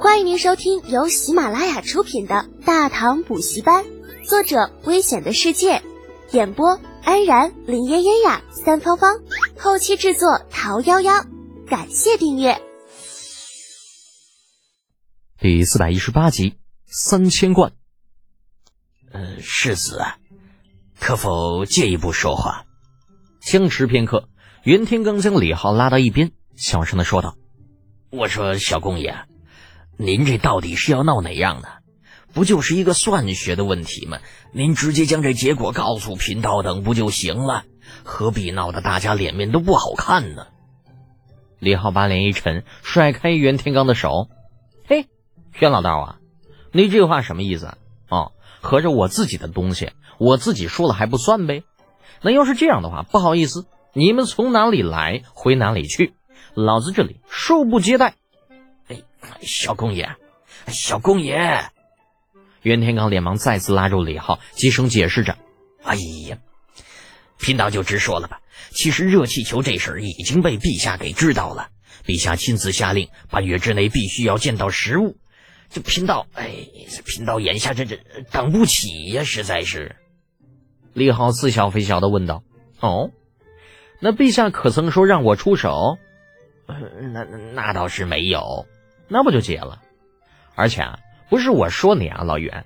欢迎您收听由喜马拉雅出品的《大唐补习班》，作者：危险的世界，演播：安然、林嫣嫣呀、三芳芳，后期制作：桃夭夭。感谢订阅。第四百一十八集，三千贯。呃，世子，可否借一步说话？僵持片刻，袁天罡将李浩拉到一边，小声的说道：“我说小公爷，您这到底是要闹哪样呢？不就是一个算学的问题吗？您直接将这结果告诉贫道等不就行了？何必闹得大家脸面都不好看呢？”李浩把脸一沉，甩开袁天罡的手：“嘿，袁老道啊，你这话什么意思啊？哦，合着我自己的东西，我自己说了还不算呗？”那要是这样的话，不好意思，你们从哪里来回哪里去，老子这里恕不接待。小公爷，小公爷，袁天罡连忙再次拉住李浩，急声解释着：“哎呀，贫道就直说了吧，其实热气球这事儿已经被陛下给知道了，陛下亲自下令，半月之内必须要见到实物。这贫道，哎，贫道眼下这这等不起呀，实在是。”李浩似笑非笑的问道：“哦，那陛下可曾说让我出手？那那倒是没有，那不就结了？而且啊，不是我说你啊，老袁，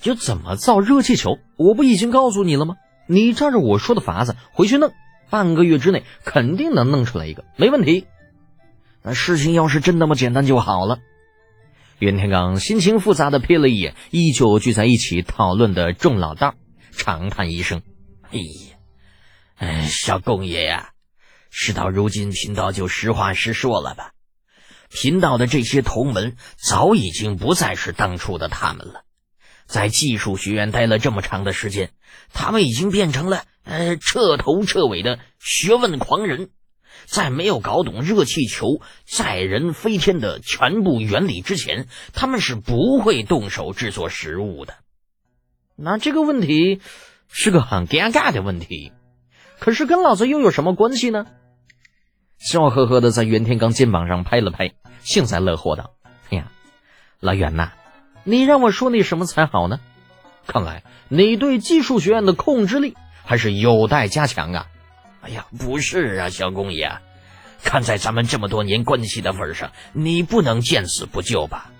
就怎么造热气球，我不已经告诉你了吗？你照着我说的法子回去弄，半个月之内肯定能弄出来一个，没问题。那事情要是真那么简单就好了。”袁天罡心情复杂的瞥了一眼依旧聚在一起讨论的众老道。长叹一声：“哎呀，哎，小公爷呀，事到如今，贫道就实话实说了吧。贫道的这些同门早已经不再是当初的他们了，在技术学院待了这么长的时间，他们已经变成了呃彻头彻尾的学问狂人，在没有搞懂热气球载人飞天的全部原理之前，他们是不会动手制作食物的。”那这个问题是个很尴尬的问题，可是跟老子又有什么关系呢？笑呵呵的在袁天罡肩膀上拍了拍，幸灾乐祸道：“哎呀，老袁呐，你让我说你什么才好呢？看来你对技术学院的控制力还是有待加强啊！哎呀，不是啊，小公爷，看在咱们这么多年关系的份上，你不能见死不救吧？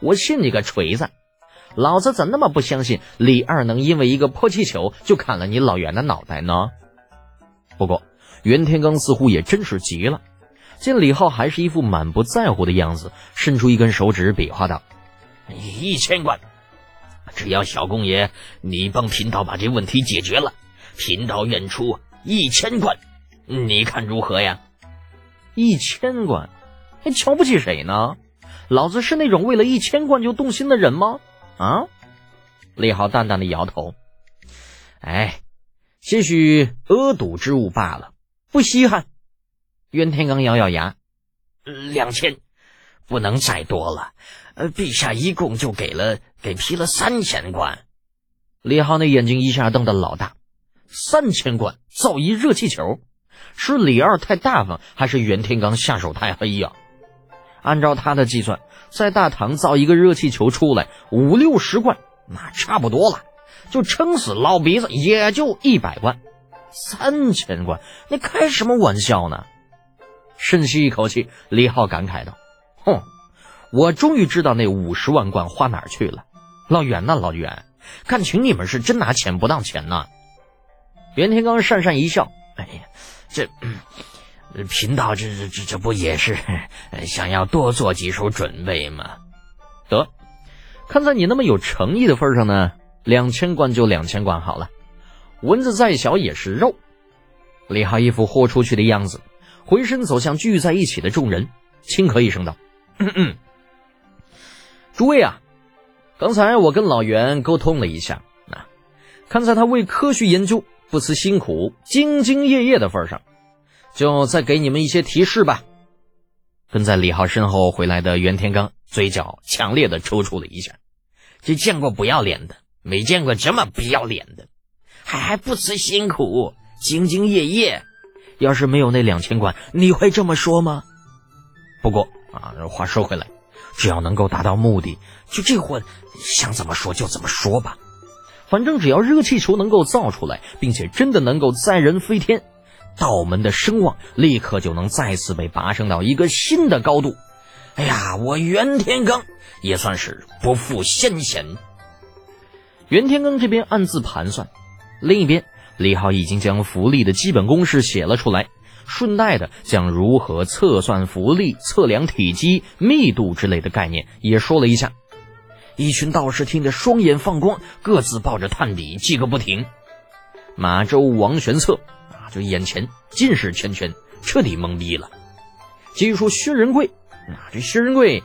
我信你个锤子！”老子怎那么不相信李二能因为一个破气球就砍了你老袁的脑袋呢？不过袁天罡似乎也真是急了，见李浩还是一副满不在乎的样子，伸出一根手指比划道：“一千贯，只要小公爷你帮贫道把这问题解决了，贫道愿出一千贯，你看如何呀？”一千贯，还瞧不起谁呢？老子是那种为了一千贯就动心的人吗？啊！李浩淡淡的摇头，哎，些许恶赌之物罢了，不稀罕。袁天罡咬咬牙，两千，不能再多了。呃，陛下一共就给了给批了三千贯。李浩那眼睛一下瞪得老大，三千贯造一热气球，是李二太大方，还是袁天罡下手太黑呀？按照他的计算。在大唐造一个热气球出来五六十贯，那差不多了，就撑死老鼻子也就一百贯，三千贯，你开什么玩笑呢？深吸一口气，李浩感慨道：“哼，我终于知道那五十万贯花哪儿去了。老袁呐，老袁，看情你们是真拿钱不当钱呐。”袁天罡讪讪一笑：“哎呀，这……”贫道这这这这不也是想要多做几手准备吗？得，看在你那么有诚意的份上呢，两千贯就两千贯好了。蚊子再小也是肉。李浩一副豁出去的样子，回身走向聚在一起的众人，轻咳一声道：“嗯嗯，诸位啊，刚才我跟老袁沟通了一下，啊看在他为科学研究不辞辛苦、兢兢业业的份上。”就再给你们一些提示吧。跟在李浩身后回来的袁天罡嘴角强烈的抽搐了一下，这见过不要脸的，没见过这么不要脸的，还还不辞辛苦、兢兢业业。要是没有那两千贯，你会这么说吗？不过啊，话说回来，只要能够达到目的，就这货想怎么说就怎么说吧。反正只要热气球能够造出来，并且真的能够载人飞天，道门的声望立刻就能再次被拔升到一个新的高度。哎呀，我袁天罡也算是不负先贤。袁天罡这边暗自盘算，另一边李浩已经将浮力的基本公式写了出来，顺带的将如何测算浮力、测量体积、密度之类的概念也说了一下。一群道士听得双眼放光，各自抱着炭笔记个不停。马周、王玄策啊，就眼前尽是圈圈，彻底懵逼了。接着说薛仁贵。啊，这薛仁贵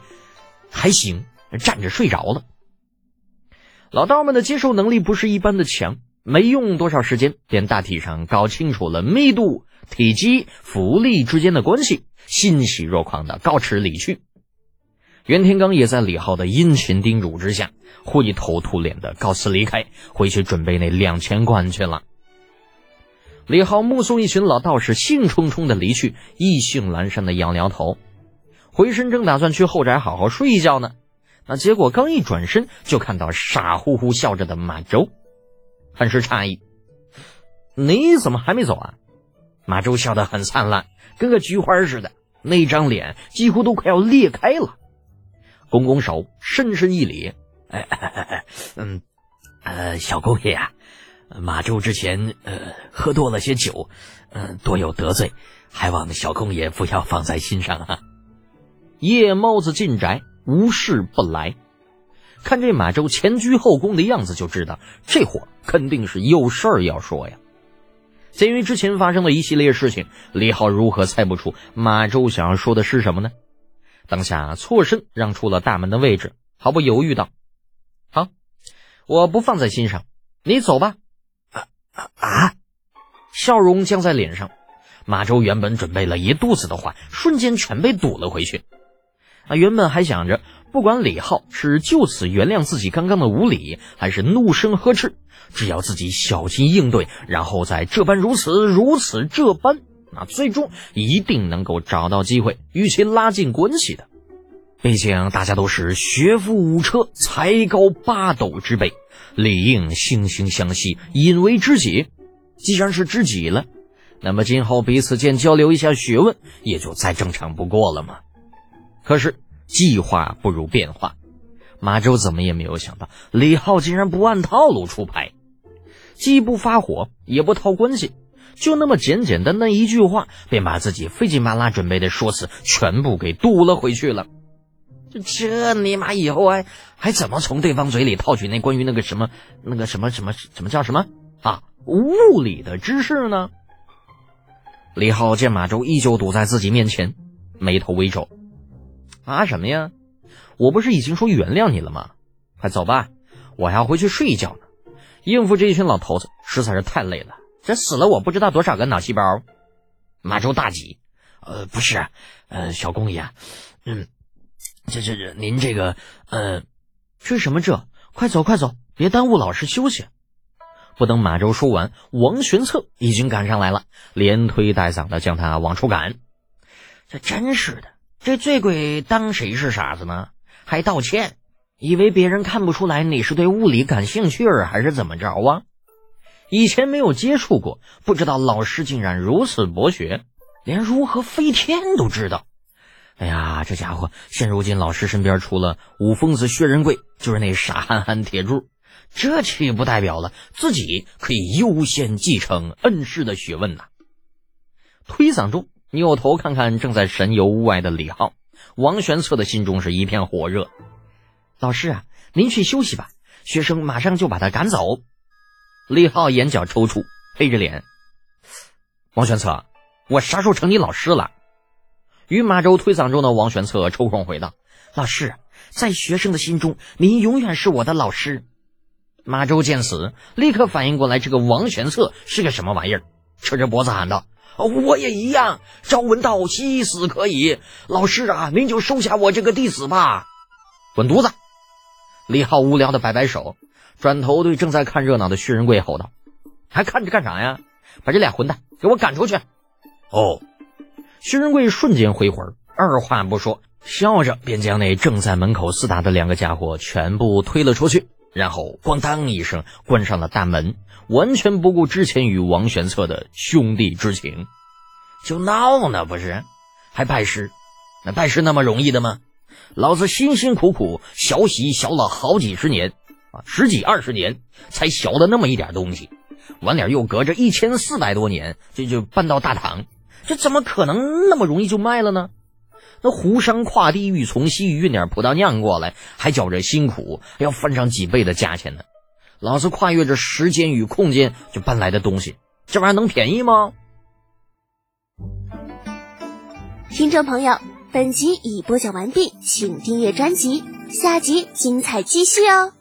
还行，站着睡着了。老道们的接受能力不是一般的强，没用多少时间，便大体上搞清楚了密度、体积、浮力之间的关系，欣喜若狂的告辞离去。袁天罡也在李浩的殷勤叮嘱之下，灰头土脸的告辞离开，回去准备那两千贯去了。李浩目送一群老道士兴冲冲的离去，意兴阑珊的摇摇头。回身正打算去后宅好好睡一觉呢，那结果刚一转身，就看到傻乎乎笑着的马周，很是诧异：“你怎么还没走啊？”马周笑得很灿烂，跟个菊花似的，那张脸几乎都快要裂开了。拱拱手，深深一礼：“哎哎哎，嗯，呃，小公爷啊，马周之前呃喝多了些酒，嗯，多有得罪，还望小公爷不要放在心上啊。”夜猫子进宅，无事不来。看这马周前居后恭的样子，就知道这货肯定是有事儿要说呀。鉴于之前发生的一系列事情，李浩如何猜不出马周想要说的是什么呢？当下错身让出了大门的位置，毫不犹豫道：“好，我不放在心上，你走吧。”啊啊啊！笑容僵在脸上，马周原本准备了一肚子的话，瞬间全被堵了回去。啊原本还想着，不管李浩是就此原谅自己刚刚的无礼，还是怒声呵斥，只要自己小心应对，然后再这般如此如此这般，那最终一定能够找到机会与其拉近关系的。毕竟大家都是学富五车、才高八斗之辈，理应惺惺相惜，引为知己。既然是知己了，那么今后彼此间交流一下学问，也就再正常不过了嘛。可是计划不如变化，马周怎么也没有想到李浩竟然不按套路出牌，既不发火也不套关系，就那么简简单单一句话，便把自己费劲巴拉准备的说辞全部给堵了回去了。这这尼玛以后还还怎么从对方嘴里套取那关于那个什么那个什么什么什么叫什么啊物理的知识呢？李浩见马周依旧堵在自己面前，眉头微皱。啊什么呀？我不是已经说原谅你了吗？快走吧，我要回去睡一觉呢。应付这一群老头子实在是太累了，这死了我不知道多少个脑细胞。马周大急，呃，不是，呃，小公爷，嗯，这这这，您这个，呃，这什么这？快走快走，别耽误老师休息。不等马周说完，王玄策已经赶上来了，连推带搡的将他往出赶。这真是的。这醉鬼当谁是傻子呢？还道歉，以为别人看不出来你是对物理感兴趣儿，还是怎么着啊？以前没有接触过，不知道老师竟然如此博学，连如何飞天都知道。哎呀，这家伙现如今老师身边除了五疯子薛仁贵，就是那傻憨憨铁柱，这岂不代表了自己可以优先继承恩师的学问呐？推搡中。扭头看看正在神游屋外的李浩，王玄策的心中是一片火热。老师啊，您去休息吧，学生马上就把他赶走。李浩眼角抽搐，黑着脸。王玄策，我啥时候成你老师了？与马周推搡中的王玄策抽空回道：“老师，在学生的心中，您永远是我的老师。”马周见此，立刻反应过来，这个王玄策是个什么玩意儿，扯着脖子喊道。我也一样，朝闻道，夕死可以。老师啊，您就收下我这个弟子吧。滚犊子！李浩无聊的摆摆手，转头对正在看热闹的薛仁贵吼道：“还看着干啥呀？把这俩混蛋给我赶出去！”哦，薛仁贵瞬间回魂，二话不说，笑着便将那正在门口厮打的两个家伙全部推了出去，然后咣当一声关上了大门，完全不顾之前与王玄策的兄弟之情，就闹呢不是？还拜师？那拜师那么容易的吗？老子辛辛苦苦学习学了好几十年啊，十几二十年才学了那么一点东西，完了又隔着一千四百多年就就搬到大唐，这怎么可能那么容易就卖了呢？那湖山跨地域从西域运点葡萄酿过来，还觉着辛苦，要翻上几倍的价钱呢。老子跨越着时间与空间就搬来的东西，这玩意儿能便宜吗？听众朋友，本集已播讲完毕，请订阅专辑，下集精彩继续哦。